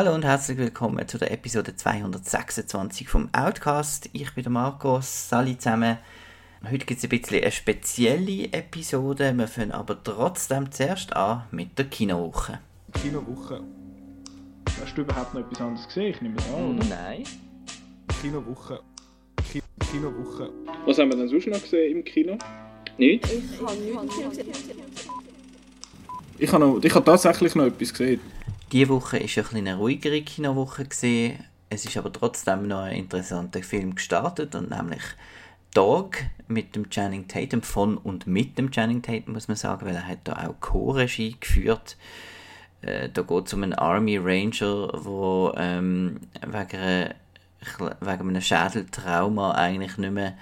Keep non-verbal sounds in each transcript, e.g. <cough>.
Hallo und herzlich willkommen zu der Episode 226 vom Outcast. Ich bin der Markus, Sali zusammen. Heute gibt es ein bisschen eine spezielle Episode. Wir fangen aber trotzdem zuerst an mit der Kinowoche. Kinowoche. Hast du überhaupt noch etwas anderes gesehen? Ich nehme es an, oder? Nein. Kinowoche. Ki Kinowoche. Was haben wir denn sonst noch gesehen im Kino? Nicht? Ich habe, noch, ich habe tatsächlich noch etwas gesehen. Diese Woche war eine ruhigere Kinowoche. Gewesen. Es ist aber trotzdem noch ein interessanter Film gestartet, und nämlich Dog mit dem Channing Tatum, von und mit dem Channing Tatum, muss man sagen, weil er hat da auch Co-Regie geführt. Äh, da geht es um einen Army Ranger, der ähm, wegen, wegen einem Schädeltrauma eigentlich nicht mehr,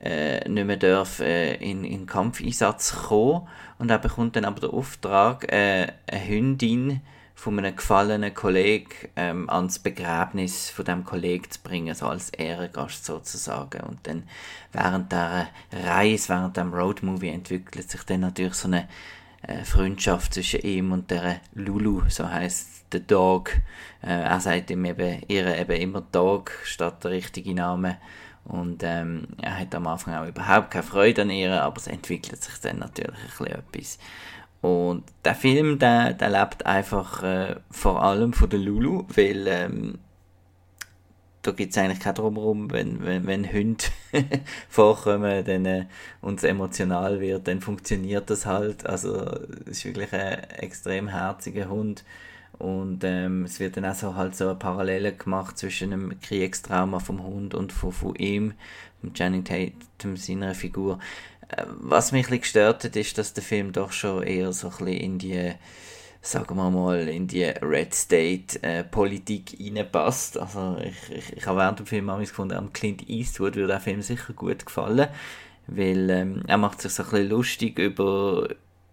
äh, nicht mehr darf, äh, in, in Kampfeinsatz kommen. Und er bekommt dann aber den Auftrag, äh, eine Hündin von einem gefallenen Kollegen ähm, ans Begräbnis von dem Kollegen zu bringen, so als Ehrengast sozusagen. Und dann während der Reise, während dem Roadmovie entwickelt sich dann natürlich so eine äh, Freundschaft zwischen ihm und der Lulu, so heißt der Dog. Äh, er sagt ihm eben, ihr eben immer Dog statt der richtige Name. Und ähm, er hat am Anfang auch überhaupt keine Freude an ihr, aber es entwickelt sich dann natürlich ein bisschen etwas. Und der Film, der, der lebt einfach äh, vor allem von der Lulu, weil ähm, da gibt es eigentlich kein Drumherum, wenn, wenn, wenn Hunde <laughs> vorkommen dann, äh, und es emotional wird, dann funktioniert das halt. Also es ist wirklich ein extrem herziger Hund. Und ähm, es wird dann auch so halt so eine Parallele gemacht zwischen einem Kriegstrauma vom Hund und von, von ihm, Channing Tatum, seiner Figur. Was mich ein gestört hat, ist, dass der Film doch schon eher so ein in die, sagen wir mal, in die Red State äh, Politik reinpasst. Also ich, ich, ich habe während dem Film auch gefunden, am Clint Eastwood würde der Film sicher gut gefallen, weil ähm, er macht sich so ein lustig über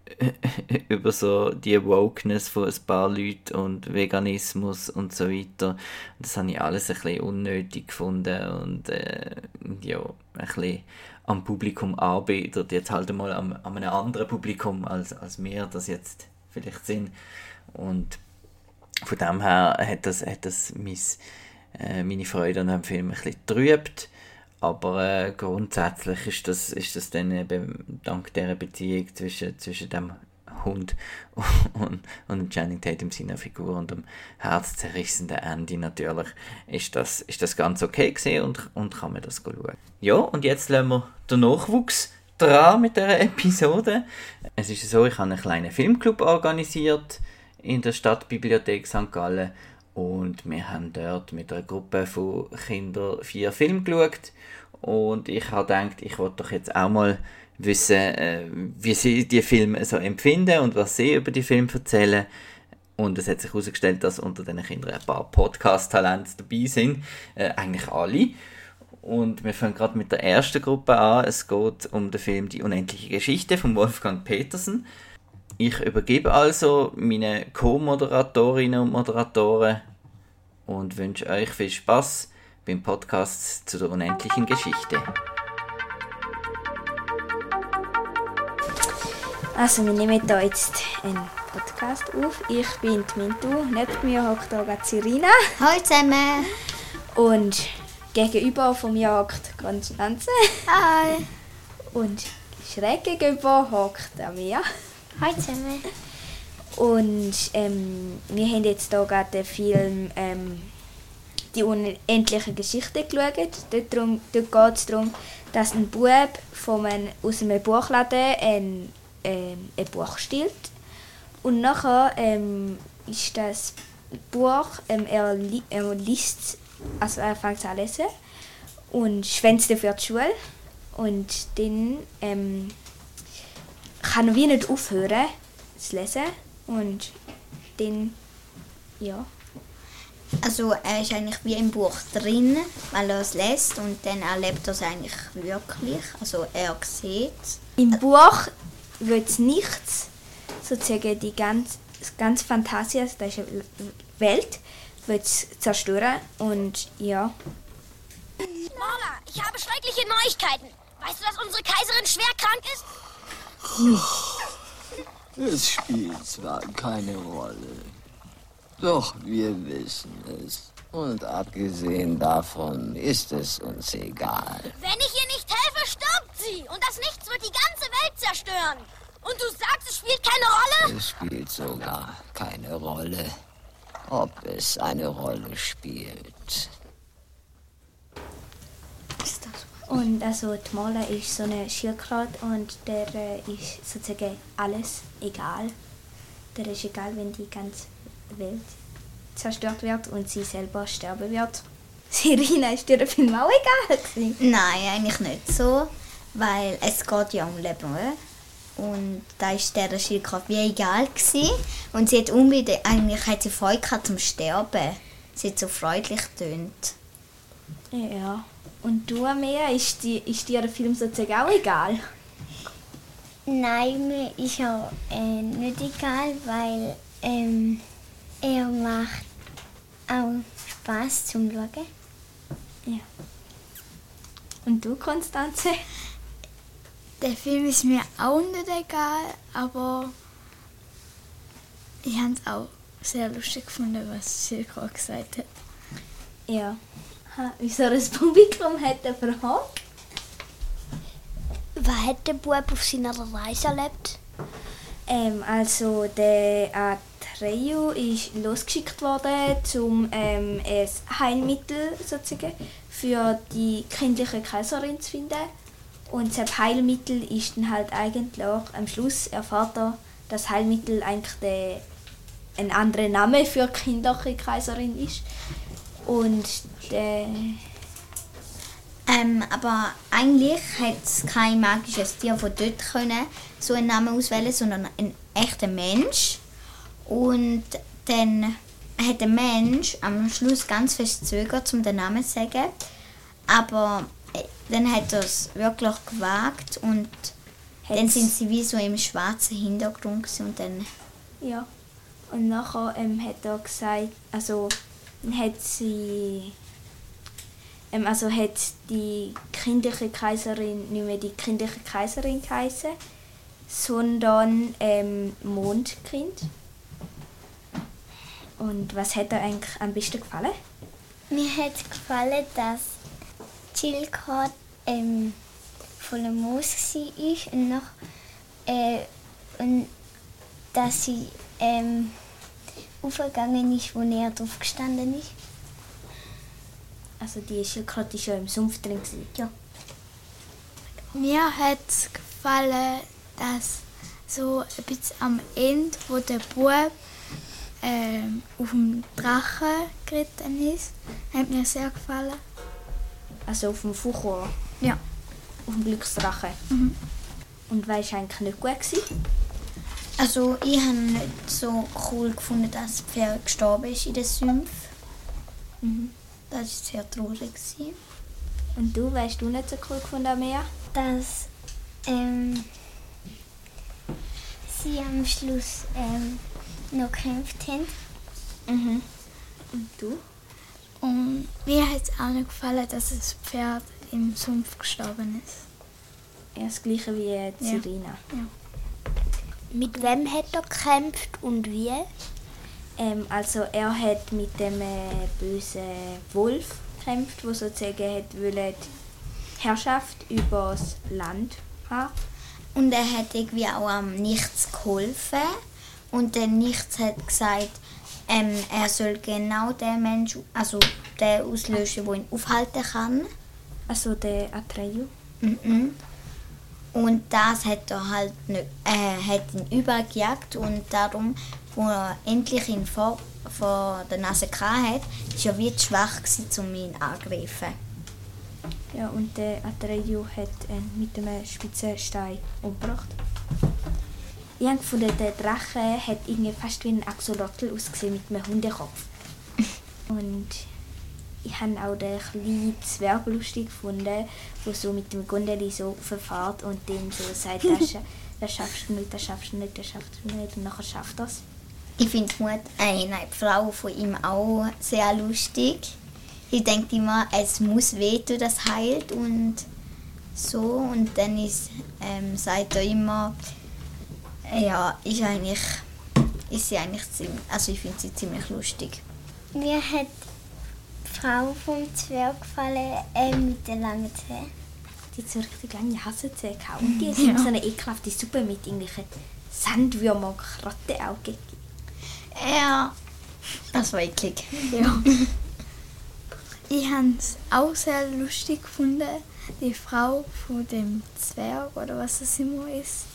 <laughs> über so die Wokeness von ein paar Leuten und Veganismus und so weiter. Das habe ich alles ein bisschen unnötig gefunden und äh, ja, ein bisschen am Publikum arbeitet, jetzt halt einmal am, an einem anderen Publikum als, als wir das jetzt vielleicht sind. Und von dem her hat das, hat das mein, äh, meine Freude an dem Film ein bisschen getrübt. Aber äh, grundsätzlich ist das, ist das dann eben dank dieser Beziehung zwischen, zwischen dem Hund <laughs> und, und Channing Tatum seiner Figur und dem herzzerrissenden Andy natürlich, ist das, ist das ganz okay gesehen und, und kann man das schauen. Ja, und jetzt lassen wir den Nachwuchs dran mit dieser Episode. Es ist so, ich habe einen kleinen Filmclub organisiert in der Stadtbibliothek St. Gallen und wir haben dort mit einer Gruppe von Kindern vier Filme geschaut und ich habe gedacht, ich wollte doch jetzt auch mal wissen, äh, wie sie die Filme so empfinden und was sie über die Filme erzählen. Und es hat sich herausgestellt, dass unter den Kindern ein paar Podcast-Talente dabei sind. Äh, eigentlich alle. Und wir fangen gerade mit der ersten Gruppe an. Es geht um den Film Die unendliche Geschichte von Wolfgang Petersen. Ich übergebe also meine Co-Moderatorinnen und Moderatoren und wünsche euch viel Spaß beim Podcast zu der unendlichen Geschichte. Also wir nehmen hier jetzt einen Podcast auf. Ich bin die Mintu, neben mir hockt hier Irina. Hallo zusammen. Und gegenüber vom Jagd Konstanze. Hi. Und schräg gegenüber hockt Amia. Hallo zusammen. Und ähm, wir haben jetzt hier gerade den Film ähm, «Die unendliche Geschichte» geschaut. Dort, dort geht es darum, dass ein Bub von einem, aus einem Buchladen ein ähm, ein Buch stiehlt. Und nachher ähm, ist das Buch, ähm, er, li er liest, also er fängt an zu lesen und schwänzt dafür die Schule. Und dann ähm, kann er wie nicht aufhören zu lesen. Und dann, ja. Also er ist eigentlich wie im Buch drin, weil er es lässt und dann erlebt er es eigentlich wirklich. Also er sieht Im Buch wird nichts, sozusagen die ganz, ganz Fantasie, also das ist Welt, wird zerstören und ja. Mama, ich habe schreckliche Neuigkeiten. Weißt du, dass unsere Kaiserin schwer krank ist? Es spielt zwar keine Rolle. Doch wir wissen es. Und abgesehen davon ist es uns egal. Wenn ich ihr nicht helfe, stirbt sie. Und das Nichts wird die ganze Welt zerstören. Und du sagst, es spielt keine Rolle? Es spielt sogar keine Rolle. Ob es eine Rolle spielt. Und also die Mole ist so eine Schildkröte und der äh, ist sozusagen alles egal. Der ist egal, wenn die ganze Welt zerstört wird und sie selber sterben wird. <laughs> Sirina, ist dir der Film auch egal gewesen? Nein, eigentlich nicht so, weil es geht ja um Leben. oder? Und da ist der Schildkröte wie egal gewesen. Und sie hat unbedingt, eigentlich hat sie Freude gehabt zum Sterben. Sie hat so freundlich tönt. Ja. Und du, Amea, ist, die, ist dir der Film sozusagen auch egal? Nein, mir ist auch äh, nicht egal, weil ähm, er macht auch Spaß zum Schauen. Ja. Und du, Konstanze? Der Film ist mir auch nicht egal, aber ich habe es auch sehr lustig gefunden, was Silke gesagt hat. Ja. Ha, Wieso das Publikum hat Frage? Was hat der Bub auf seiner Reise erlebt? Ähm, also der Atreyu ist losgeschickt worden, um ähm, ein Heilmittel sozusagen für die kindliche Kaiserin zu finden. Und das Heilmittel ist dann halt eigentlich am Schluss erfahrt er, dass Heilmittel eigentlich der, ein anderer Name für kindliche Kaiserin ist. Und der Ähm, aber eigentlich hat es kein magisches Tier von dort können so einen Namen auswählen, sondern ein echter Mensch. Und dann hat der Mensch am Schluss ganz fest zögert, um den Namen zu sagen. Aber äh, dann hat er es wirklich gewagt und dann Hat's- sind sie wie so im schwarzen Hintergrund und dann Ja. Und nachher ähm, hat er gesagt, also dann hat sie, ähm, also hat die kindliche Kaiserin nicht mehr die kindliche Kaiserin geheißen, sondern ähm, Mondkind. Und was hat dir eigentlich am besten gefallen? Mir hat gefallen, dass Chilcott ähm, voller Moos war und, noch, äh, und dass sie ähm, aufgegangen ist, wo er drauf gestanden ist. Also die Schildkröte war ja im Sumpf drin. Ja. Mir hat es gefallen, dass so ein bisschen am Ende, wo der Bub ähm, auf dem Drachen geritten ist, hat mir sehr gefallen. Also auf dem Fuchur, Ja. auf dem Glücksdrache. Und war eigentlich nicht gut gewesen? Also ich habe nicht so cool gefunden, dass das Pferd gestorben ist in den Sümpfen. Mhm. Das war sehr traurig. gewesen. Und du, weißt du nicht so cool gefunden, Amea? Dass ähm, sie am Schluss ähm, noch gekämpft haben. Mhm. Und du? Und mir hat es auch nicht gefallen, dass das Pferd im Sumpf gestorben ist. Ja, das gleiche wie äh, Ja. Serena. Mit wem hat er gekämpft und wie? Ähm, also er hat mit dem äh, bösen Wolf gekämpft, der sozusagen hat wollte Herrschaft über das Land haben. Und er hat irgendwie auch am Nichts geholfen. Und der Nichts hat gesagt, ähm, er soll genau den Mensch, also den auslöschen, der ihn aufhalten kann. Also der Atreyu. Mhm. Und das hat er halt nicht, äh, hat ihn übergejagt und darum, wo er endlich ihn vor, vor der Nase hatte, war er wie zu schwach, gewesen, um ihn angreifen. Ja, und der Atreyu hat ihn mit einem spitzen Stein umgebracht. Ich habe gefunden, der Drache hat irgendwie fast wie ein Axolotl ausgesehen mit einem Hundekopf. <laughs> Und ich habe auch den kleinen Zwerg lustig gefunden, der so mit dem Gondeli so verfahrt und dem so sagt, das, <laughs> das schaffst du nicht, das schaffst du nicht, das schaffst du nicht. Und nachher schafft das. Ich finde die Mut, äh, nein, die Frau von ihm auch sehr lustig. Ich denke immer, es muss wehtun, das heilt und so. Und dann ist, ähm, sagt er immer, ja, ist eigentlich, ist sie eigentlich ziemlich, also ich finde sie ziemlich lustig. Mir hat die Frau vom Zwerg gefallen äh, mit den langen Zähnen. Die hat so richtig lange Hasenzähne gehabt. Und die <laughs> hat ja. so eine ekelhafte Suppe mit irgendwelchen Sandwürmer und Krottenaugen. Ja, das war eklig. Ja. <laughs> ich habe es auch sehr lustig gefunden. Die Frau von dem Zwerg oder was das immer ist,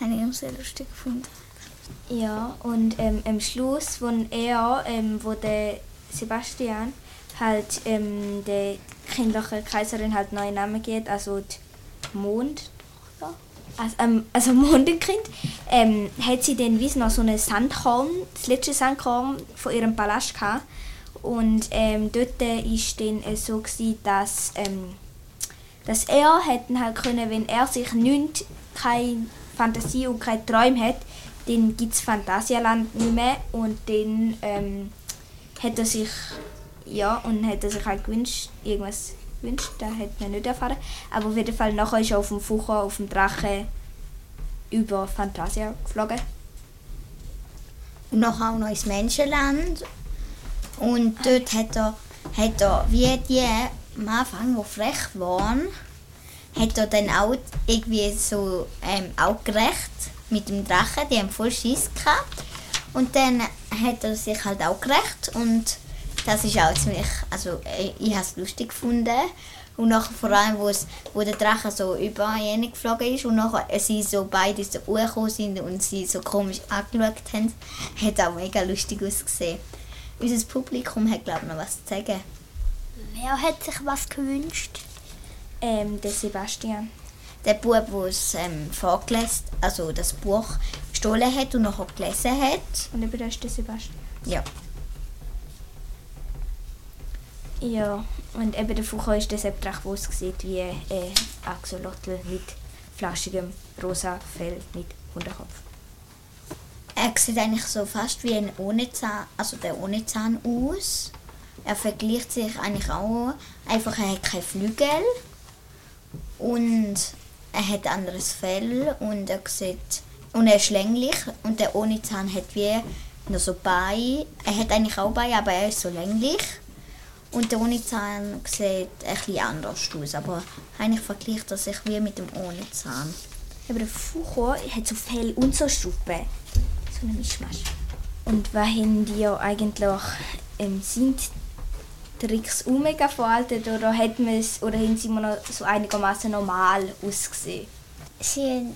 habe ich sehr lustig gefunden. Ja, und ähm, am Schluss, wo er, ähm, wo der Sebastian halt ähm, der kindlichen Kaiserin halt neue Namen gibt, also die Mond, also, ähm, also Mondenkind, ähm, hat sie dann wie noch so einen Sandkorn, das letzte Sandkorn von ihrem Palast gehabt. Und ähm, dort war es dann so, gewesen, dass, ähm, dass er hätten halt können, wenn er sich nicht keine Fantasie und keine Träume hat, dann gibt es Phantasialand nicht mehr und dann ähm, hat er sich ja und hat er sich halt gewünscht, irgendwas gewünscht, das hat man nicht erfahren. Aber auf jeden Fall nachher ist er auf dem Fucher, auf dem Drache über Fantasia geflogen. Und nachher auch noch ins Menschenland. Und dort hat er, hat er wie die am Anfang, die frech waren, hat er dann auch irgendwie so ähm, auch gerecht mit dem Drachen, die haben voll Schiss gehabt. Und dann hat er sich halt auch gerecht und das ist auch ziemlich, also äh, ich habe es lustig gefunden. Und nachher vor allem, wo, es, wo der Drache so über ihn geflogen ist und nachher sie so beide so hochgekommen sind und sie so komisch angeschaut haben, hat auch mega lustig ausgesehen. Unser Publikum hat, glaube ich, noch was zu sagen. Wer hat sich was gewünscht? Ähm, der Sebastian. Der Bub, der es ähm, vorgelesen, also das Buch gestohlen hat und nachher gelesen hat. Und über das ist der Sebastian. Ja. Ja, und eben der Fuchs ist deshalb recht wo es sieht wie ein äh, Axolotl mit flaschigem rosa Fell mit Hunderkopf. Er sieht eigentlich so fast wie ein ohne Zahn, also der ohne Zahn aus. Er vergleicht sich eigentlich auch, einfach er hat keine Flügel und er hat anderes Fell und er sieht und er ist länglich und der ohne Zahn hat wie noch so Beine. Er hat eigentlich auch Beine, aber er ist so länglich. Und der ohne Zahn sieht etwas anders aus, aber eigentlich vergleicht er sich wie mit dem ohne Zahn. Aber der Fucho hat so Fell und so Schuppen. So ein Mischmasch. Und was haben die eigentlich ähm, sind Tricks mega veraltet oder, hat es, oder haben sie immer noch so einigermaßen normal ausgesehen? Sie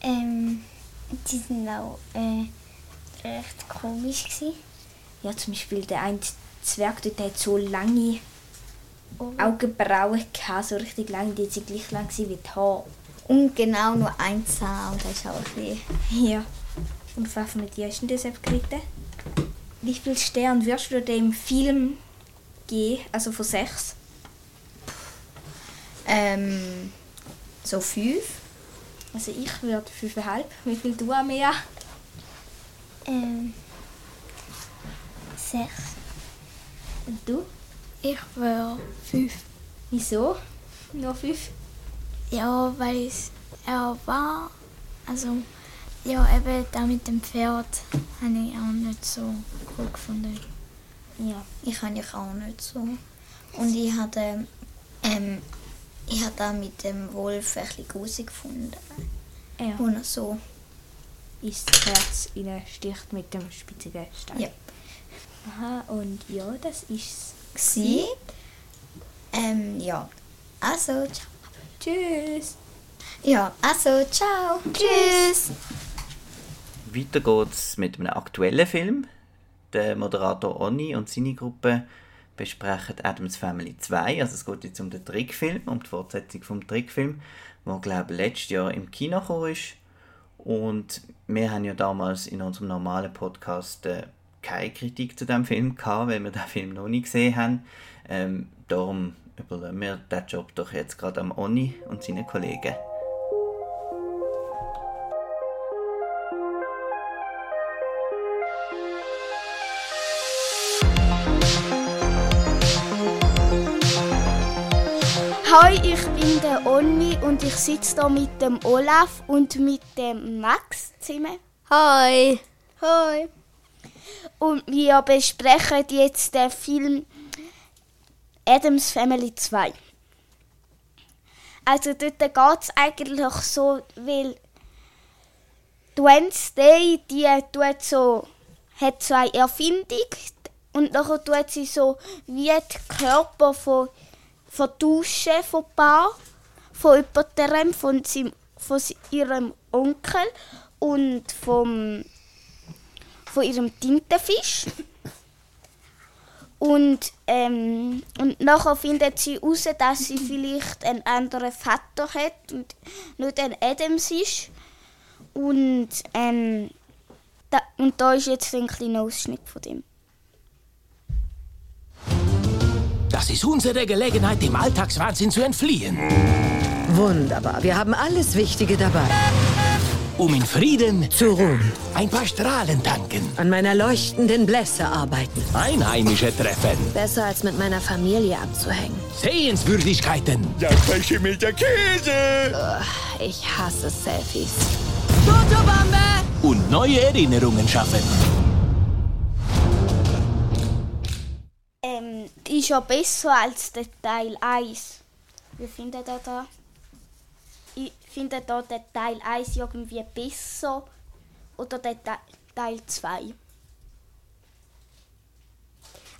ähm, die sind auch äh, recht komisch gewesen. Ja, zum Beispiel der eine Zwerg dort hat so lange oh. Augenbrauen gehabt, so richtig lang, die sind gleich lang wie die Haare. Und genau nur ein Zahn, und das ist auch viel. Ja. Und was mit dir hast du das abgeritten? Wie viele Sterne wirst du dem Film geben, also von sechs? Ähm, so fünf. Also ich würde fünfeinhalb. Wie viel du, Amea? Ähm, sechs. Und du? Ich will fünf. Wieso? Nur fünf? Ja, weil es er war. Also, ja, eben da mit dem Pferd habe ich auch nicht so cool gefunden. Ja, ich habe ich auch nicht so. Und ich hatte, ähm, ich habe da mit dem Wolf ein bisschen grusig gefunden. Ja. Wo er so ins Herz sticht mit dem spitzigen Stein. Ja. Aha, und ja, das ist sie. Ähm, ja. Also, ciao. Tschüss. Ja, also, ciao. Tschüss. Weiter geht's mit einem aktuellen Film. Der Moderator Onni und seine Gruppe besprechen Adams Family 2. Also es geht jetzt um den Trickfilm, um die Fortsetzung vom Trickfilm, der glaube ich letztes Jahr im Kino gekommen ist. Und wir haben ja damals in unserem normalen Podcast äh, keine Kritik zu dem Film gehabt, weil wir den Film noch nicht gesehen haben. Ähm, darum überlassen wir den Job doch jetzt gerade am Oni und seinen Kollegen. Hi, ich bin der Onni und ich sitze hier mit dem Olaf und mit dem Max zusammen. Hi. Hi. und wir besprechen jetzt den Film Adams Family 2. Also dort geht es eigentlich so, weil Wednesday, die tut so, hat so eine Erfindung und dann tut sie so wie die Körper von, vertauschen von Paar, von jemandem, von, seinem, von ihrem Onkel und vom, von ihrem Tintenfisch. Und, ähm, und nachher findet sie heraus, dass sie vielleicht einen anderen Vater hat und nicht ein Adams ist. Und, ähm, da, und da ist jetzt ein kleiner Ausschnitt von dem. Das ist unsere Gelegenheit, dem Alltagswahnsinn zu entfliehen. Wunderbar, wir haben alles Wichtige dabei um in Frieden zu ruhen. Ein paar Strahlen tanken. An meiner leuchtenden Blässe arbeiten. Einheimische treffen. Besser als mit meiner Familie abzuhängen. Sehenswürdigkeiten. Ja, welche mit der Käse. Uh, ich hasse Selfies. Fotobombe! Und neue Erinnerungen schaffen. Ist ja besser als der Teil 1. Wie findet ihr das? ich finde da der Teil 1 irgendwie besser oder der Teil 2?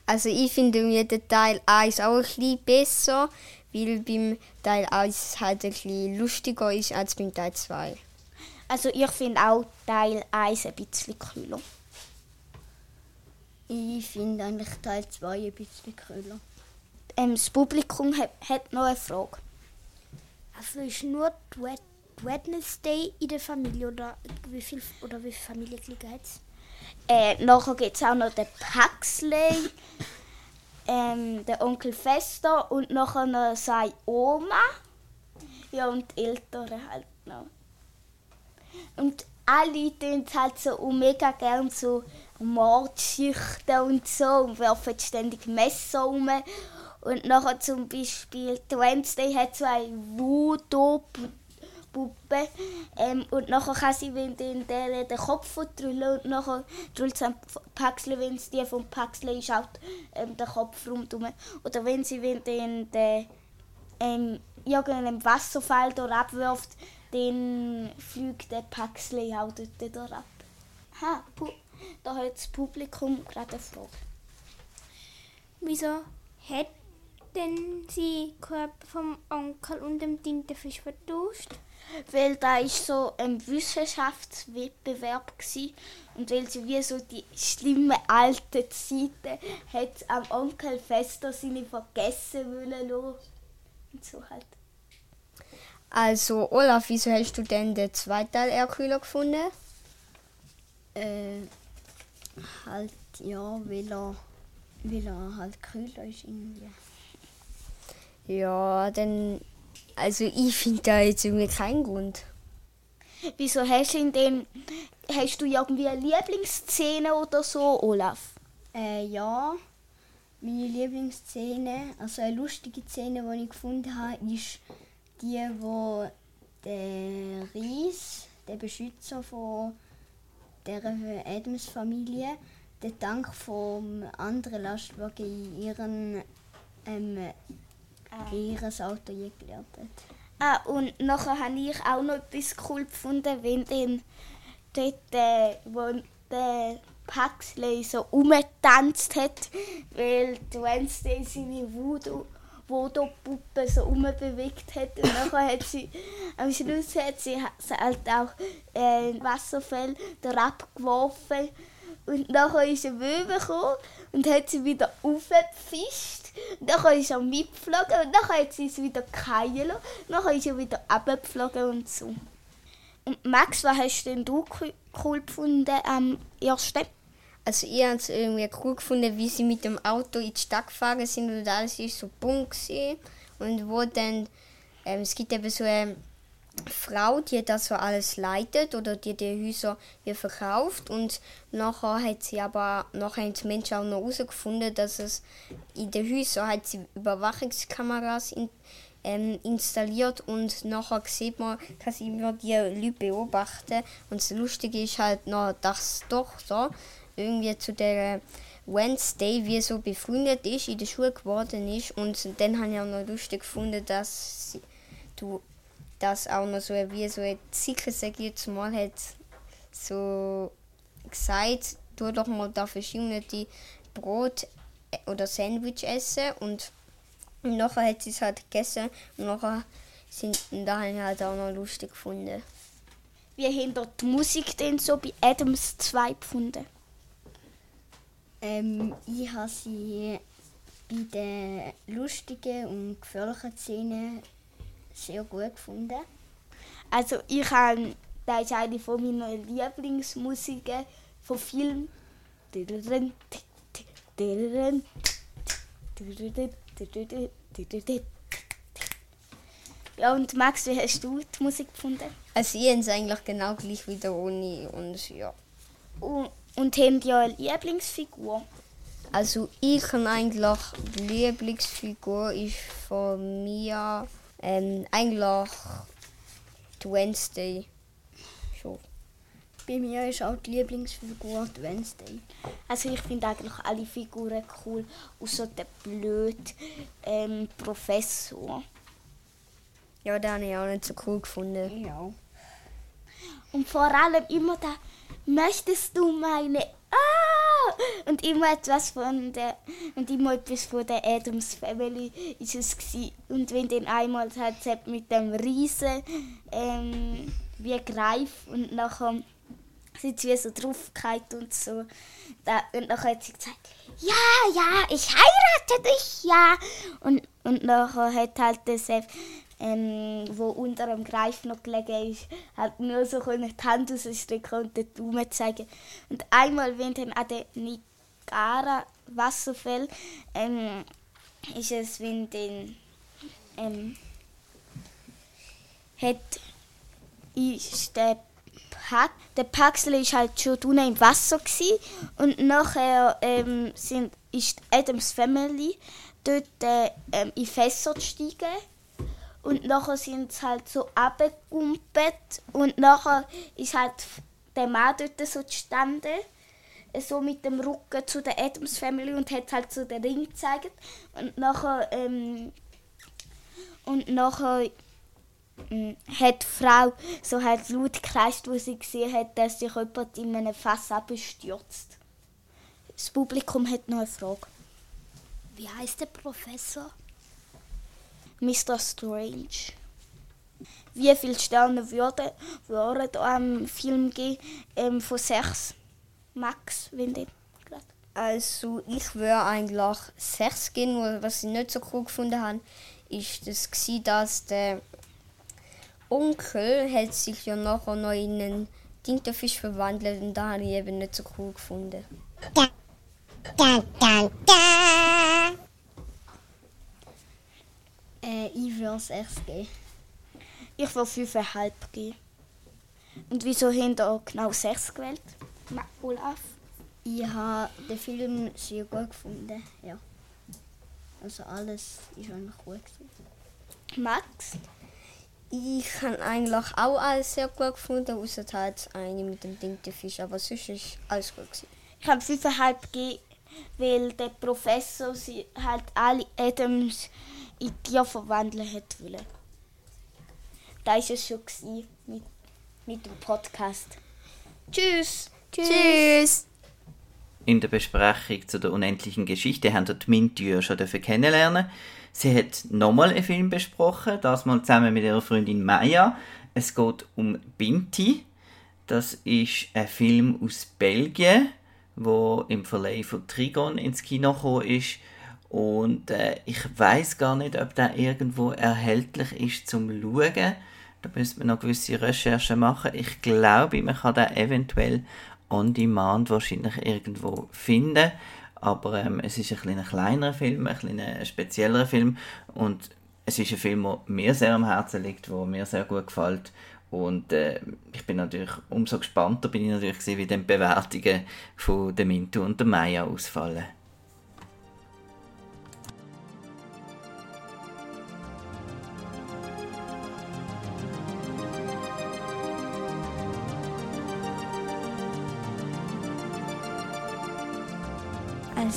Also ich finde mir den Teil 1 auch ein bisschen besser, weil beim Teil 1 halt ein bisschen lustiger ist als beim Teil 2. Also ich finde auch Teil 1 ein bisschen cooler. Ich finde eigentlich Teil 2 ein bisschen cooler. Ähm, das Publikum hat, hat noch eine Frage. Also ist nur Wednesday in der Familie oder wie viel oder wie viele Familienglieder hat es? Äh, nachher gibt es auch noch den Paxley, ähm, den Onkel Fester und nachher noch seine Oma. Ja, und die Eltern halt noch. Und alle tun halt so mega gern so Mordschichten und so und werfen ständig Messer um und nachher zum Beispiel die Wednesday hat so eine Voodoo-Puppe ähm, und nachher kann sie wenn den, den, Kopf verdrüllen und nachher drüllt sie Paxley, wenn es die vom Paxley schaut, ähm, den Kopf rundherum. Oder wenn sie wenn den, den ähm, irgendeinem Wasserfall dort abwirft, dann fliegt der Paxley auch dort, dort ab. Ha, da hat das Publikum gerade eine Frage. Wieso hat denn sie Körper vom Onkel und dem Tintenfisch vertauscht? Weil da ist so ein Wissenschaftswettbewerb war. und weil sie wie so die schlimme alte Zeiten hat am Onkel Fester seine vergessen wollen und so halt. Also Olaf, wieso hast du denn den zweiten Teil eher cooler gefunden? Äh, halt ja, weil er, weil er halt cooler ist irgendwie. Ja, dann. Also ich finde da jetzt irgendwie keinen Grund. Wieso hast du in dem. Hast du irgendwie eine Lieblingsszene oder so, Olaf? Äh, ja. Meine Lieblingsszene, also eine lustige Szene, die ich gefunden habe, ist die, wo der Ries, der Beschützer von der Adams-Familie, den Dank vom anderen Lastwagen in ihren ähm, ah. ihr Auto je gelernt hat. Ah, und nachher habe ich auch noch etwas cool gefunden, wenn dann dort, äh, wo der Paxley so umgetanzt hat, weil Wednesday seine Voodoo Voodoo-Puppe so umbewegt hat. Und nachher hat sie, am Schluss hat sie halt auch äh, ein Wasserfall abgeworfen. Und nachher ist ein Möwe gekommen und hat sie wieder aufgefischt. Dann ist er mitgeflogen und dann hat sie es wieder fallen Dann ist er wieder abgeflogen und so. Und Max, was hast denn du cool gefunden am ersten? Also ich habe es irgendwie cool gefunden, wie sie mit dem Auto in die Stadt gefahren sind und alles ist so bunt Und wo dann, ähm, es gibt eben so eine Frau, die das so alles leitet oder die die Häuser hier verkauft. Und nachher hat sie aber nachher haben die Menschen auch noch herausgefunden, dass es in den Häusern hat sie Überwachungskameras in, ähm, installiert. Und nachher sieht man, sie immer die Leute beobachten. Und das Lustige ist halt noch, dass doch so irgendwie zu der Wednesday wie so befreundet ist, in der Schule geworden ist. Und dann habe ich auch noch lustig gefunden, dass du das auch noch so wie so ein Zicker, sag ich jetzt mal, hat so gesagt, tu doch mal da verschiedene Brot oder Sandwich essen und nachher hat sie es halt gegessen und nachher sind da habe ich halt auch noch lustig gefunden. Wie haben dort die Musik denn so bei Adams 2 gefunden? Ähm, ich habe sie bei den lustigen und gefährlichen Szenen sehr gut gefunden. Also ich habe, das ist eine von meinen Lieblingsmusiken von Filmen. Ja, und Max, wie hast du die Musik gefunden? Also ich habe es eigentlich genau gleich wie der Uni und ja. Und, und haben die eine Lieblingsfigur? Also ich habe eigentlich die Lieblingsfigur ist von mir ähm, eigentlich die Wednesday. Schon. Bei mir ist auch die Lieblingsfigur die Wednesday. Also ich finde eigentlich alle Figuren cool, außer der blöd ähm, Professor. Ja, den habe ich auch nicht so cool gefunden. Ja. Und vor allem immer da, möchtest du meine Ah! Und immer etwas von der und immer etwas von der Adams Family ist es gewesen. Und wenn dann einmal hat mit dem Riesen ähm, wie Greif und nachher sind wie so draufgehalten und so. Da, und nachher hat sie gesagt, ja, ja, ich heirate dich, ja. Und, und nachher hat halt der Sef, ähm, wo unter dem Greif noch gelegen ist, hat nur so die Hand rausstrecken und den Daumen zeigen. Und einmal, wenn dann an der Niagara Wasserfall, ähm, ist es, wenn dann ähm, hat, ist der Pack, der Paxel ist halt schon unten im Wasser gewesen. und nachher ähm, sind, ist Adams Family dort äh, ähm, in Fässer gestiegen und nachher sind sie halt so abgekumpelt und nachher ist halt der Mann dort so gestanden, so mit dem Rücken zu der Adams Family und hat halt so den Ring gezeigt und nachher ähm, und nachher ähm, hat die Frau so halt laut gekreischt, wo sie gesehen hat, dass sich jemand in einem Fass abstürzt. Das Publikum hat noch eine Frage. Wie heißt der Professor? Mr. Strange. Wie viele Sterne würde, würde am Film geben ähm, von sechs? Max, wenn denn Also ich würde eigentlich sechs geben, was ich nicht so cool gefunden habe, ist das gewesen, dass der Onkel hat sich ja nachher noch in einen Tintenfisch verwandelt und da habe ich eben nicht so cool gefunden. Da, da, da, da. Äh, ich würde 6 geben. Ich will 5,5 geben. Und wieso haben ihr genau 6 gewählt? Olaf? Ich habe den Film sehr gut gefunden, ja. Also alles ist eigentlich gut gewesen. Max? Ich habe eigentlich auch alles sehr gut gefunden, außer halt eine mit dem Dinkelfisch, aber sonst ist alles gut gewesen. Ich habe 5,5 gegeben, weil der Professor sie halt alle Adams in Tier verwandeln hätte wollen. Da ist es schon mit, mit dem Podcast. Tschüss. Tschüss. Tschüss. In der Besprechung zu der unendlichen Geschichte haben wir die Mintür schon kennenlernen. Sie hat nochmal einen Film besprochen, das mal zusammen mit ihrer Freundin Maya. Es geht um Binti. Das ist ein Film aus Belgien, wo im Verleih von Trigon ins Kino gekommen ist und äh, ich weiß gar nicht, ob der irgendwo erhältlich ist zum Schauen. Da müsste man noch gewisse Recherchen machen. Ich glaube, man kann den eventuell on demand wahrscheinlich irgendwo finden. Aber ähm, es ist ein, ein kleinerer Film, ein, ein spezieller Film. Und es ist ein Film, der mir sehr am Herzen liegt, der mir sehr gut gefällt. Und äh, ich bin natürlich umso gespannter bin ich natürlich gewesen, wie die Bewertungen von der Mintu und der Maya ausfallen.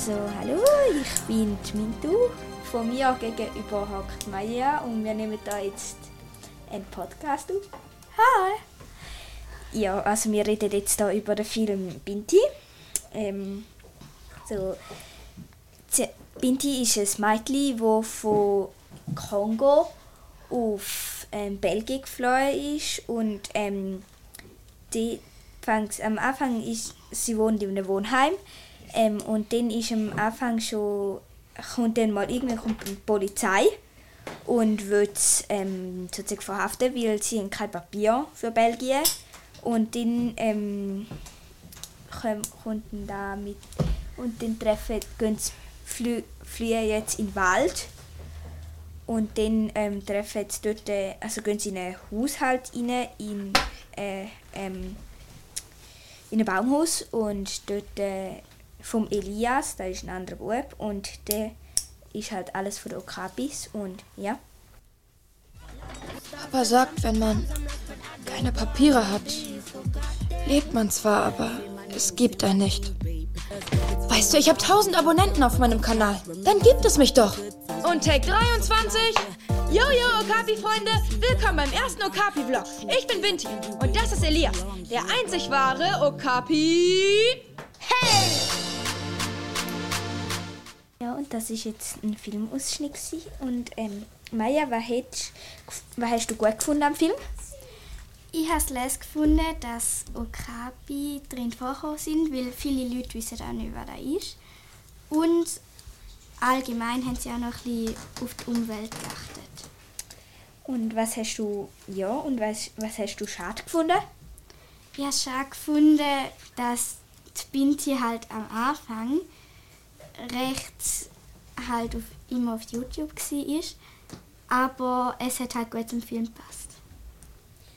Also, hallo, ich bin Mintu. Von mir gegenüber hockt Maya und wir nehmen da jetzt einen Podcast auf. Hi! Ja, also wir reden jetzt da über den Film Binti. Ähm, so, Binti ist ein Mädchen, das von Kongo auf ähm, Belgien geflohen ist und ähm, die am Anfang ist sie wohnt in einem Wohnheim ähm, und dann ist am Anfang schon kommt dann mal irgendwann kommt die Polizei und wird ähm, sozusagen verhaften, weil sie haben kein Papier für Belgien. Und dann ähm, kommt da mit und dann treffen gehen sie flü fliehen jetzt in den Wald. Und dann ähm, treffen sie dort, äh, also gehen sie in einen Haushalt rein, in, äh, ähm, in ein Baumhaus und dort äh, vom Elias, da ist ein anderer Bub und der ist halt alles von der Okapis und ja. Papa sagt, wenn man keine Papiere hat, lebt man zwar, aber es gibt einen nicht. Weißt du, ich habe 1000 Abonnenten auf meinem Kanal. Dann gibt es mich doch. Und Take 23. Jojo, Okapi-Freunde, willkommen beim ersten Okapi-Vlog. Ich bin Vinti und das ist Elias, der einzig wahre Okapi. Hey! Ja, und das ist jetzt ein Filmausschnitt und ähm, Maya, was hast, was hast du gut gefunden am Film? Ich habe es les gefunden, dass Okapi drin vorgekommen sind, weil viele Leute wissen auch nicht, wer da ist. Und allgemein haben sie auch noch ein bisschen auf die Umwelt geachtet. Und was hast du, ja, und was, was hast du schade gefunden? Ich habe schade gefunden, dass die Binti halt am Anfang recht halt auf, immer auf YouTube war, aber es hat halt gut zum Film gepasst.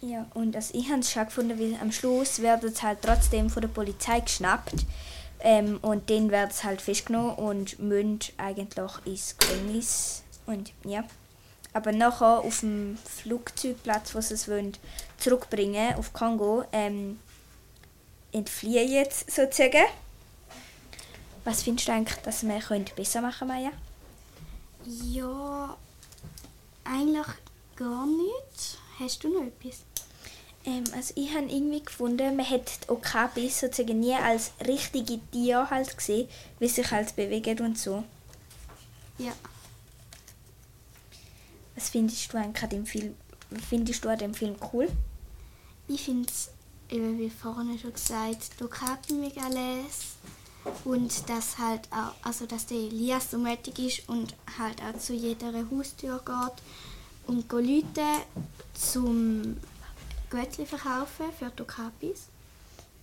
Ja, und also ich habe es schon gefunden, weil am Schluss werden es halt trotzdem von der Polizei geschnappt. Ähm, und dann werden es halt festgenommen und müssen eigentlich ins Gefängnis. Und ja. Aber nachher auf dem Flugzeugplatz, wo sie es wollen, zurückbringen auf Kongo, ähm, entfliehen jetzt sozusagen. Was findest du eigentlich, dass wir besser machen Maya? Ja, eigentlich gar nicht. Hast du noch etwas? Ähm, also ich habe irgendwie gefunden, man hat die Okapis sozusagen nie als richtige Tiere halt gesehen, wie sich halt bewegen und so. Ja. Was findest du eigentlich an dem Film, findest du an dem Film cool? Ich finde es, wie vorhin schon gesagt, die Okapi mega les und dass halt auch, also dass der Elias so mutig ist und halt auch zu jeder Haustür geht und Leute zum Göttli verkaufen für die Okapis.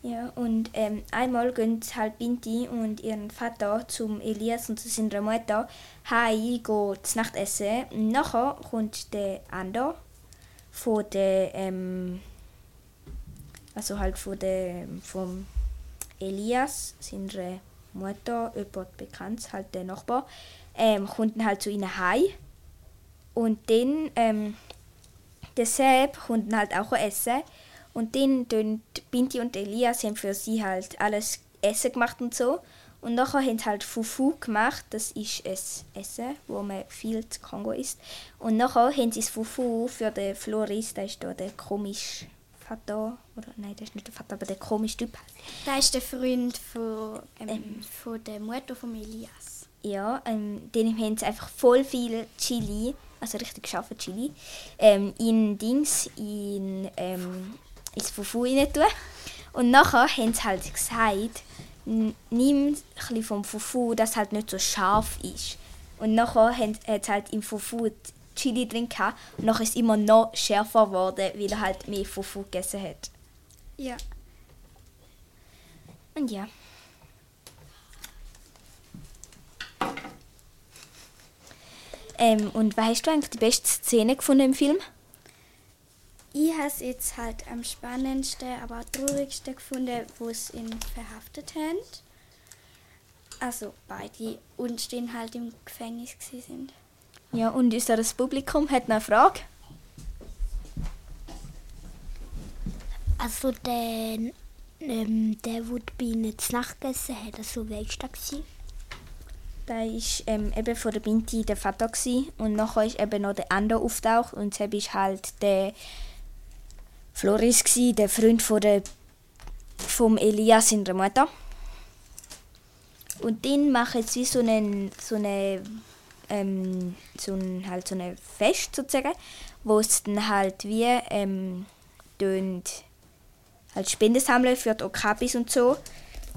Ja, und ähm, einmal gehen halt Binti und ihren Vater zum Elias und zu seiner Mutter heim zu Nacht essen. Nachher kommt der Ander von der, ähm, also halt von der, vom Elias, seiner Mutter, jemand bekannt, halt der Nachbar, ähm, kommt dann halt zu ihnen heim. Und dann, ähm, deshalb kommt dann halt auch essen. Und dann tun Binti und Elias haben für sie halt alles Essen gemacht und so. Und nachher haben sie halt Fufu gemacht, das ist ein Essen, wo man viel zu Kongo isst. Und nachher haben sie das Fufu für den Floris, der ist da der komische Vater, oder nein, das ist nicht der Vater, aber der komische Typ. Der ist der Freund von, ähm, ähm, von der Mutter von Elias. Ja, ähm, denen haben sie einfach voll viel Chili also richtig scharfe Chili, ähm, in Dings, in, ähm, ins Fufu rein tun. Und nachher haben sie halt gesagt, nimm ein vom Fufu, das halt nicht so scharf ist. Und nachher hat es halt im Fufu Chili drin gehabt. Und nachher ist es immer noch schärfer geworden, weil er halt mehr Fufu gegessen hat. Ja. Und ja. Ähm, und was hast du eigentlich die beste Szene gefunden im Film? Ich habe es jetzt halt am spannendsten, aber auch traurigsten gefunden, wo es ihn verhaftet haben. Also beide und stehen halt im Gefängnis sind. Ja, und ist das Publikum hat noch eine Frage? Also der, ähm, der, der bei ihnen zu Nacht gegessen hat, also welcher war? Da war ähm, eben von der Binti der Vater gewesen. und nachher ist eben noch der Ando auftaucht und das war halt der Floris, gewesen, der Freund von der, vom Elias in der Mutter. Und den machen sie so einen, so eine, ähm, so ein, halt so eine Fest sozusagen, wo es dann halt wie ähm, halt Spenden sammeln für die Okapis und so.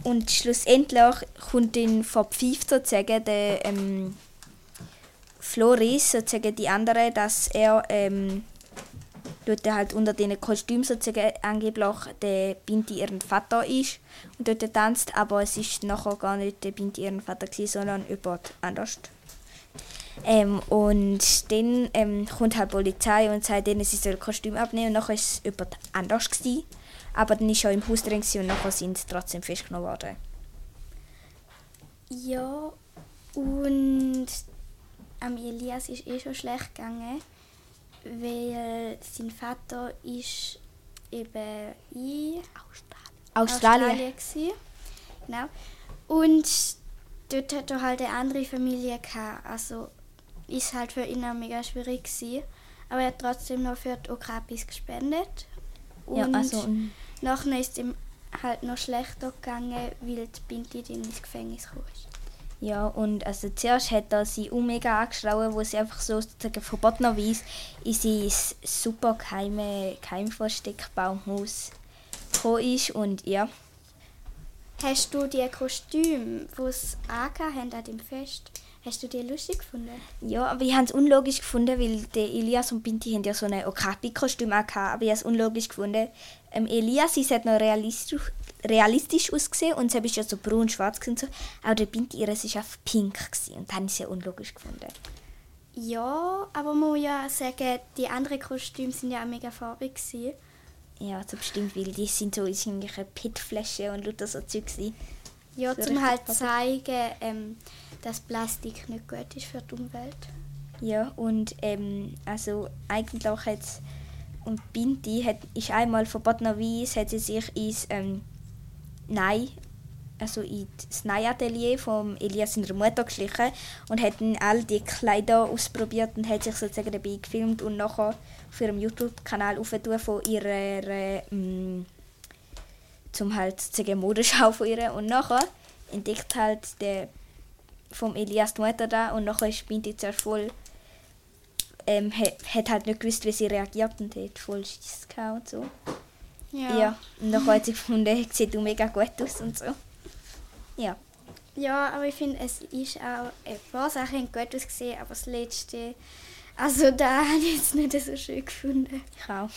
Und schlussendlich kommt dann verpfeift sozusagen der ähm, Floris, sozusagen die andere, dass er ähm, dort halt unter den Kostüm sozusagen angeblich der Binti ihren Vater ist und dort tanzt, aber es ist nachher gar nicht der Binti ihren Vater gewesen, sondern jemand anders. Ähm, und dann ähm, kommt halt die Polizei und sagt denen, sie sollen Kostüm abnehmen und nachher ist es jemand anders gewesen. Aber dann ist er im Haus drin und nachher sind sie trotzdem festgenommen worden. Ja, und am Elias ist eh schon schlecht gegangen, weil sein Vater ist eben in Australien. Australien genau. Und dort hat er halt eine andere Familie gehabt. Also ist halt für ihn auch mega schwierig gewesen. Aber er hat trotzdem noch für die Okrapis gespendet. Und Ja, also, nachher ist es ihm halt noch schlechter gegangen, weil die Binti ins Gefängnis kam. Ja, und also zuerst hat er sie auch mega angeschrien, wo sie einfach so sozusagen verbotenerweise in sein super geheime Geheimversteckbaumhaus gekommen ist und ja. Hast du die Kostüme, die sie angehabt haben an dem Fest, hast du die lustig gefunden? Ja, aber ich habe es unlogisch gefunden, weil der Elias und Binti haben ja so ein Okapi-Kostüm angehabt, aber ich habe es unlogisch gefunden. Ähm, Elias, es hat noch realistisch, realistisch ausgesehen und es ist ja so braun-schwarz und so, aber der Binti ihres ist auf pink gewesen, und dann habe ich ja unlogisch gefunden. Ja, aber man muss ja sagen, die anderen Kostüme sind ja auch mega farbig gewesen. Ja, so bestimmt, weil die sind so in irgendwelchen und lauter so Zeug gewesen. Ja, richtig halt farbig. zeigen, ähm, dass Plastik nicht gut ist für die Umwelt. Ja, und ähm, also eigentlich jetzt und Binti hat, ist einmal verbotenerweise hat sie sich ins ähm, Nein, also ins Nein-Atelier vom Elias in der Mutter geschlichen und hat dann all die Kleider ausprobiert und hat sich sozusagen dabei gefilmt und nachher auf ihrem YouTube-Kanal aufgetan von ihrer ähm, zum halt Modeschau von ihr und nachher entdeckt halt der vom Elias die Mutter da und nachher ist Binti zuerst voll ähm, hat, halt nicht gewusst, wie sie reagiert und hat voll Schiss gehabt und so. Ja. ja. Und nachher hat sie gefunden, <laughs> sieht du mega gut aus und so. Ja. Ja, aber ich finde, es ist auch ein paar Sachen haben gut ausgesehen, aber das letzte, also da <laughs> habe ich jetzt nicht so schön gefunden. Ich auch.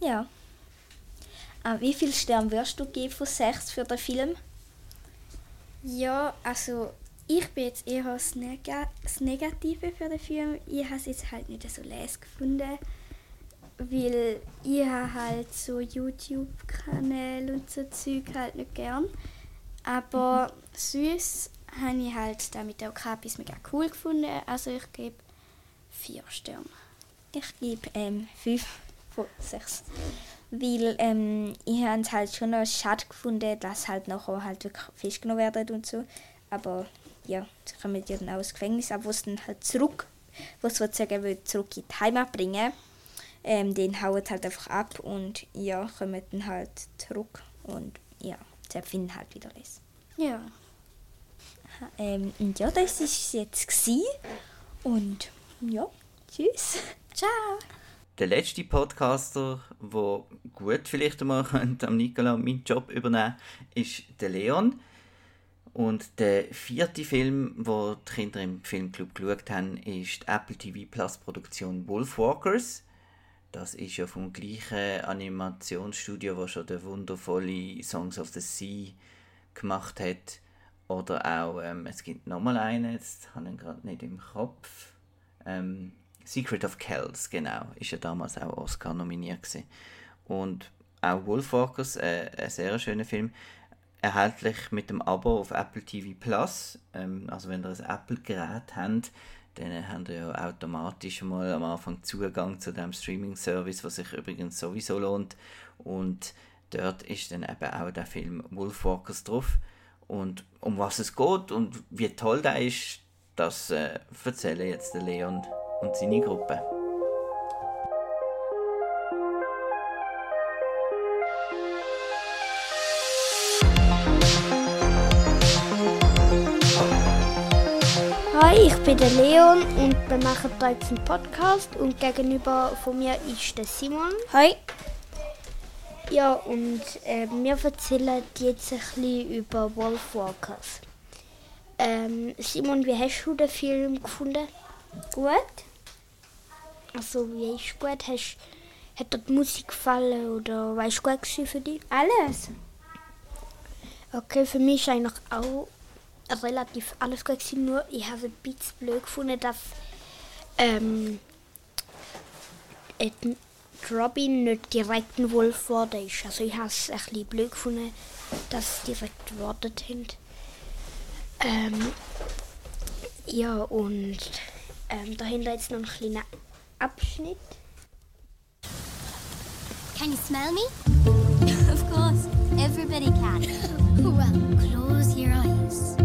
Ja. Ah, wie viel Stern wirst du geben von 6 für den Film? Ja, also ich bin jetzt eher das, Nega das Negative für den Film. Ich habe es jetzt halt nicht so les gefunden, weil ich habe halt so YouTube-Kanäle und so Zeug halt nicht gern. Aber süß habe ich halt da mit der Okapis mega cool gefunden. Also ich gebe vier Sterne. Ich gebe ähm, 5 von 6. Weil ähm, ich habe es halt schon noch schade gefunden, dass halt nachher halt wirklich festgenommen werden und so. Aber ja, sie kommen ja dann auch ins Gefängnis, aber wo sie dann halt zurück, wo sie sozusagen will, zurück in die Heimat bringen, ähm, den hauen halt einfach ab und ja, kommen dann halt zurück und ja, sie finden halt wieder les. Ja. Ähm, und ja, das ist es jetzt gsi und ja, tschüss. Ciao. Der letzte Podcaster, der gut vielleicht einmal <laughs> könnte, am Nicola meinen Job übernehmen ist der Leon. Und der vierte Film, wo die Kinder im Filmclub geschaut haben, ist die Apple TV Plus Produktion Wolfwalkers. Das ist ja vom gleichen Animationsstudio, wo schon der wundervolle Songs of the Sea gemacht hat. Oder auch, ähm, es gibt nochmal einen, jetzt habe ich ihn gerade nicht im Kopf. Ähm, Secret of Kells, genau, ist ja damals auch Oscar nominiert gewesen. Und auch Wolfwalkers, äh, ein sehr schöner Film, erhältlich mit dem Abo auf Apple TV Plus. Ähm, also wenn ihr ein Apple-Gerät habt, dann habt ihr ja automatisch mal am Anfang Zugang zu dem Streaming-Service, was sich übrigens sowieso lohnt. Und dort ist dann eben auch der Film Wolfwalkers drauf. Und um was es geht und wie toll der ist, das äh, erzählen jetzt der Leon und seine Gruppe. Hi, ich bin der Leon und wir machen hier jetzt einen Podcast und gegenüber von mir ist der Simon. Hi. Ja, und äh, wir erzählen jetzt ein bisschen über Wolfwalkers. Ähm, Simon, wie hast du den Film gefunden? Gut. Also, wie ist gut? Hast, hat dir die Musik gefallen oder war es gut für dich? Alles. Okay, für mich ist eigentlich auch relativ alles gut gewesen, nur ich habe es ein bisschen blöd gefunden, dass ähm, Robin nicht direkt ein Wolf geworden ist. Also ich habe es ein bisschen blöd gefunden, dass sie direkt geworden sind. Ähm, ja, und ähm, dahinter jetzt noch ein kleiner Abschnitt. Can you smell me? <laughs> of course, everybody can. <laughs> well, close your eyes.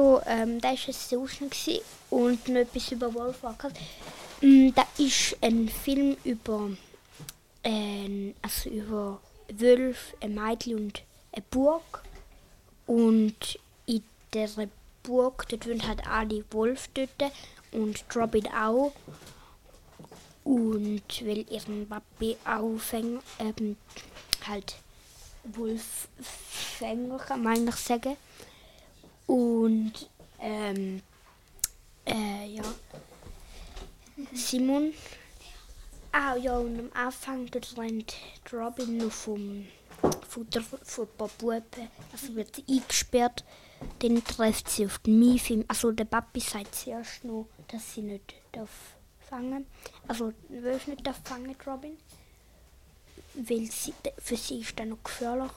So, ähm, da war ein Suchen und noch etwas über Wolfwalkers. Mm, da ist ein Film über, ähm, also über Wölfe, ein Mädchen und eine Burg. Und in dieser Burg, dort wohnen halt alle Wolf dort und Robin auch. Und weil ihren Papi auch fäng, ähm, halt Wolffänger, kann man eigentlich sagen. Und ähm, äh, ja. Simon. Ah ja, und am Anfang rennt Robin noch vom Futter von ein paar Buben. Also wird sie eingesperrt. Dann trifft sie auf den Mief. Also der Papi sagt zuerst noch, dass sie nicht darf fangen. Also Wolf nicht darf fangen, Robin. Weil sie, für sie ist das noch gefährlich.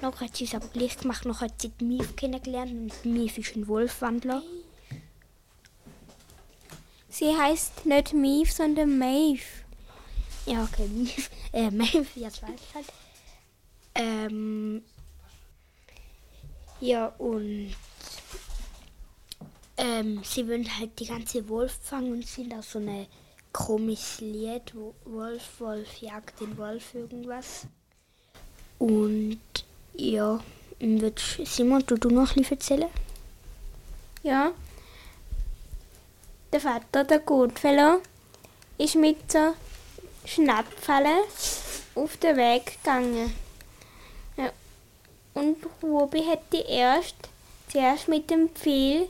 Noch hat sie es aber gleich gemacht, noch hat sie den Mief kennengelernt und Mief ist ein Wolfwandler. Sie heißt nicht Mief, sondern Maeve. Ja, okay, Mief. <laughs> Äh, Maeve, jetzt weiß ich halt. Ähm, ja, und ähm, sie wollen halt die ganze Wolf fangen und sind auch so eine komisches Lied, wo Wolf, Wolf jagt den Wolf irgendwas. Und ja, wird Simon, du, du noch bisschen erzählen? Ja. Der Vater, der Goodfellow, ist mit so Schnappfallen auf den Weg gegangen. Ja. Und Ruby hat die erst zuerst mit dem Pfeil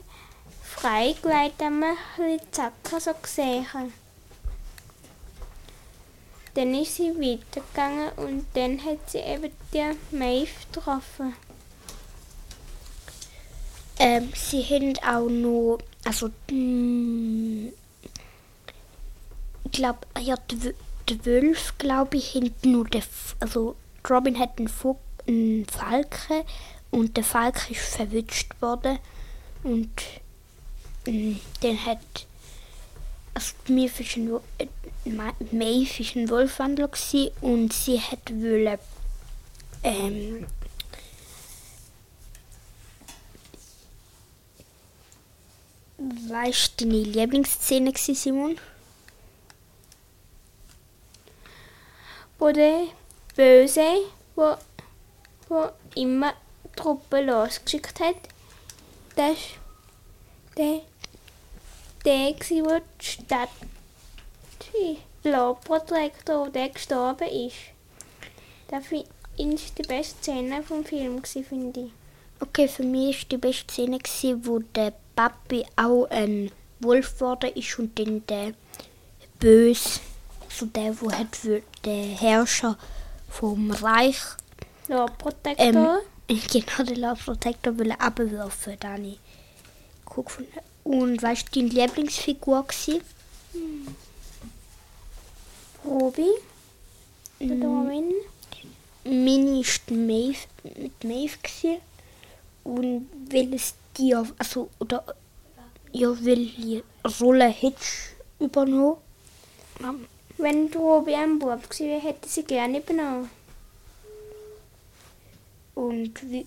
man die Zacker so gesehen hat. Dann ist sie weitergegangen und dann hat sie eben die Maeve getroffen. Ähm, sie haben auch noch, also, mh, ich glaube, ja, die, Wölfe, glaube ich, haben nur den, F- also, Robin hat einen, Vog, einen Falken und der Falke ist verwünscht worden und mh, dann hat, also, ein, Wo- äh, ist ein Wolfwandler und sie hat wollen, ähm, Weißt du deine Lieblingsszene, gewesen, Simon? Wo der Böse, wo, wo immer Truppen losgeschickt hat, das der, der gsi, wo die Stadt Lobprotektor, wo der gestorben ist. Das ist die beste Szene vom Film, finde ich. Okay, für mich war die beste Szene, gewesen, wo der Papi auch ein Wolf geworden ist und dann der Böse, so der, wo hat der Herrscher vom Reich Lobprotektor? ähm, <laughs> genau, den Love Protector will abwerfen, da habe ich cool gefunden. Und weißt du, deine Lieblingsfigur war? Hm. Robi? Oder Mm. Min? Mini war Maeve, mit Maeve. Gewesen. Und welches Tier, also, oder, ja, welche Rolle hättest du übernommen? Wenn Robi ein Bub gewesen wäre, hätte sie gerne übernommen. Und wie,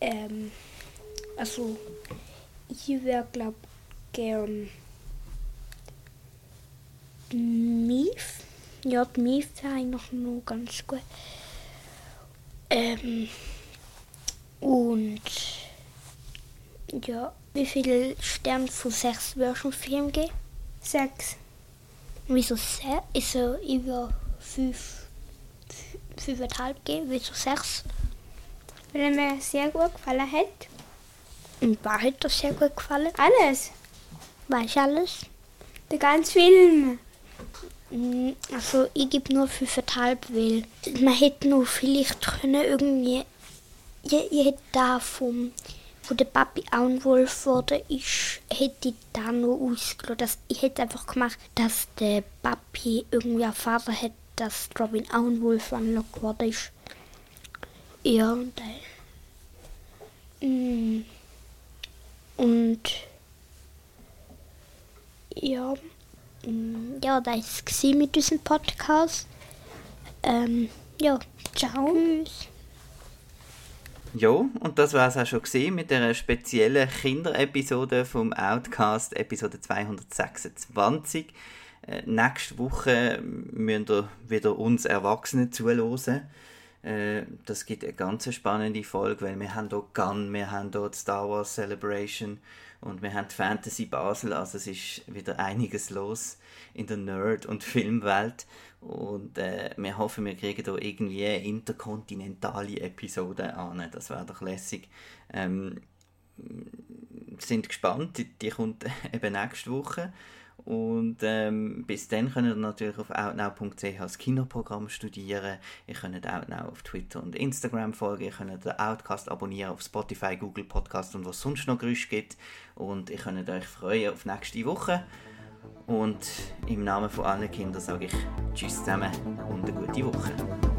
ähm, also, ich wäre, glaub, gern Mief. Ja, Mief wäre eigentlich noch ganz gut. Ähm, und, ja, wie viele Sterne von sechs würdest du Film geben? Sechs. Wieso sechs? Also, ich würde fünf, fünfeinhalb geben. Wieso sechs? Weil er mir sehr gut gefallen hat. Und war hat dir sehr gut gefallen? Alles. Weißt du alles? Der ganze Film. Mm, Also ich gebe nur fünfeinhalb, weil man hätte noch vielleicht können irgendwie, ich, ich hätte da vom, wo der Papi Auenwolf wurde, ich hätte ich da noch ausgelassen. Dass, ich hätte einfach gemacht, dass der Papi irgendwie erfahren hat, dass Robin Auenwolf angelockt geworden ist. Ja, und dann, mm, und ja, Mm, Ja, das war mit unserem Podcast. Ähm, ja, ciao. Tschüss. Ja, und das war es auch schon gesehen mit der speziellen Kinderepisode vom Outcast, Episode 226. Äh, nächste Woche müsst ihr wieder uns Erwachsene zuhören. Äh, das gibt eine ganz spannende Folge, weil wir haben hier Gun, wir haben hier Star Wars Celebration und wir haben Fantasy Basel, also es ist wieder einiges los in der Nerd- und Filmwelt. Und äh, wir hoffen, wir kriegen hier irgendwie eine interkontinentale Episode an, das wäre doch lässig. Ähm, sind gespannt, die, die kommt <laughs> eben nächste Woche und ähm, bis dann könnt ihr natürlich auf outnow.ch das Kinoprogramm studieren. Ihr könnt Outnow auf Twitter und Instagram folgen. Ihr könnt den Outcast abonnieren auf Spotify, Google Podcast und was sonst noch Gerüche gibt. Und ihr könnt euch freuen auf nächste Woche. Und im Namen von allen Kindern sage ich Tschüss zusammen und eine gute Woche.